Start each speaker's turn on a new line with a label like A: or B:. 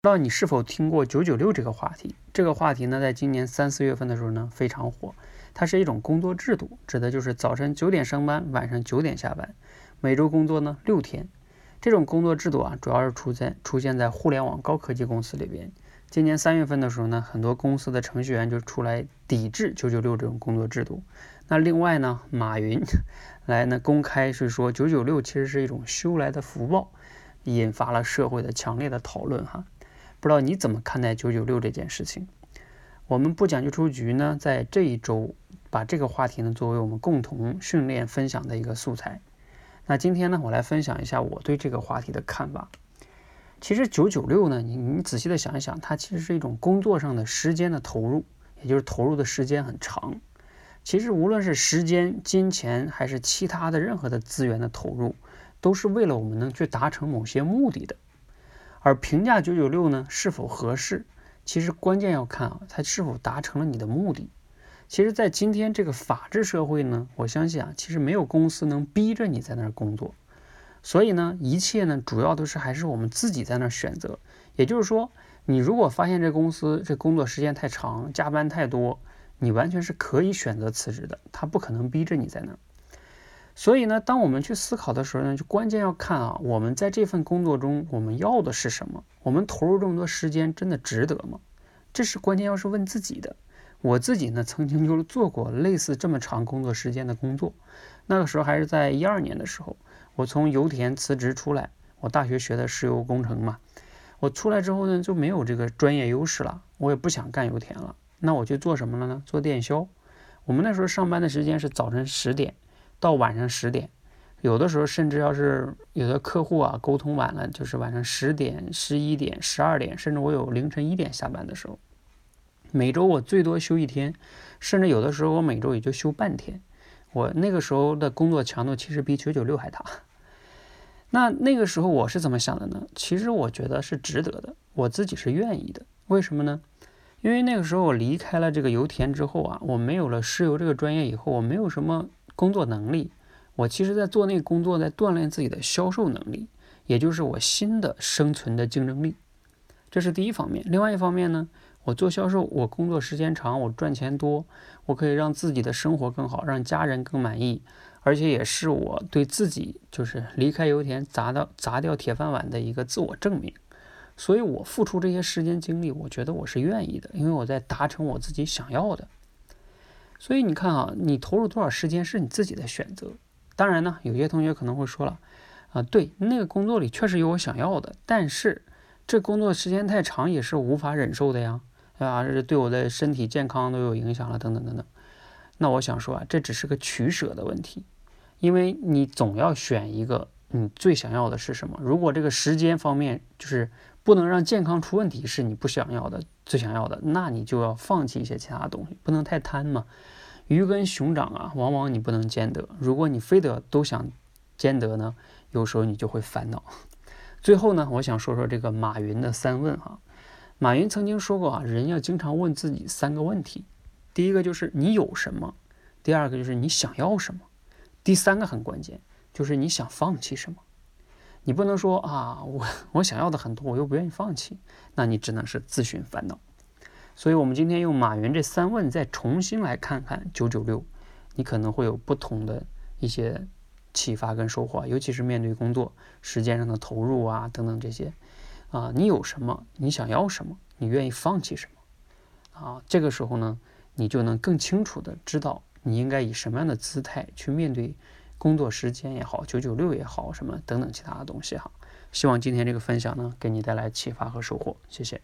A: 不知道你是否听过“九九六”这个话题？这个话题呢，在今年三四月份的时候呢，非常火。它是一种工作制度，指的就是早晨九点上班，晚上九点下班，每周工作呢六天。这种工作制度啊，主要是出现出现在互联网高科技公司里边。今年三月份的时候呢，很多公司的程序员就出来抵制“九九六”这种工作制度。那另外呢，马云来呢公开是说“九九六”其实是一种修来的福报，引发了社会的强烈的讨论哈。不知道你怎么看待“九九六”这件事情？我们不讲究出局呢，在这一周把这个话题呢作为我们共同训练分享的一个素材。那今天呢，我来分享一下我对这个话题的看法。其实“九九六”呢，你你仔细的想一想，它其实是一种工作上的时间的投入，也就是投入的时间很长。其实无论是时间、金钱还是其他的任何的资源的投入，都是为了我们能去达成某些目的的。而评价九九六呢是否合适，其实关键要看啊，它是否达成了你的目的。其实，在今天这个法治社会呢，我相信啊，其实没有公司能逼着你在那儿工作。所以呢，一切呢，主要都是还是我们自己在那儿选择。也就是说，你如果发现这公司这工作时间太长，加班太多，你完全是可以选择辞职的，他不可能逼着你在那儿。所以呢，当我们去思考的时候呢，就关键要看啊，我们在这份工作中，我们要的是什么？我们投入这么多时间，真的值得吗？这是关键，要是问自己的。我自己呢，曾经就是做过类似这么长工作时间的工作，那个时候还是在一二年的时候，我从油田辞职出来，我大学学的石油工程嘛，我出来之后呢，就没有这个专业优势了，我也不想干油田了，那我就做什么了呢？做电销。我们那时候上班的时间是早晨十点。到晚上十点，有的时候甚至要是有的客户啊沟通晚了，就是晚上十点、十一点、十二点，甚至我有凌晨一点下班的时候。每周我最多休一天，甚至有的时候我每周也就休半天。我那个时候的工作强度其实比九九六还大。那那个时候我是怎么想的呢？其实我觉得是值得的，我自己是愿意的。为什么呢？因为那个时候我离开了这个油田之后啊，我没有了石油这个专业以后，我没有什么。工作能力，我其实在做那个工作，在锻炼自己的销售能力，也就是我新的生存的竞争力，这是第一方面。另外一方面呢，我做销售，我工作时间长，我赚钱多，我可以让自己的生活更好，让家人更满意，而且也是我对自己就是离开油田砸到砸掉铁饭碗的一个自我证明。所以我付出这些时间精力，我觉得我是愿意的，因为我在达成我自己想要的。所以你看啊，你投入多少时间是你自己的选择。当然呢，有些同学可能会说了，啊，对，那个工作里确实有我想要的，但是这工作时间太长也是无法忍受的呀，啊，这对我的身体健康都有影响了，等等等等。那我想说啊，这只是个取舍的问题，因为你总要选一个你最想要的是什么。如果这个时间方面就是不能让健康出问题，是你不想要的。最想要的，那你就要放弃一些其他东西，不能太贪嘛。鱼跟熊掌啊，往往你不能兼得。如果你非得都想兼得呢，有时候你就会烦恼。最后呢，我想说说这个马云的三问哈。马云曾经说过啊，人要经常问自己三个问题：第一个就是你有什么；第二个就是你想要什么；第三个很关键，就是你想放弃什么。你不能说啊，我我想要的很多，我又不愿意放弃，那你只能是自寻烦恼。所以，我们今天用马云这三问再重新来看看九九六，你可能会有不同的一些启发跟收获，尤其是面对工作时间上的投入啊等等这些啊，你有什么？你想要什么？你愿意放弃什么？啊，这个时候呢，你就能更清楚的知道你应该以什么样的姿态去面对。工作时间也好，九九六也好，什么等等其他的东西哈，希望今天这个分享呢，给你带来启发和收获，谢谢。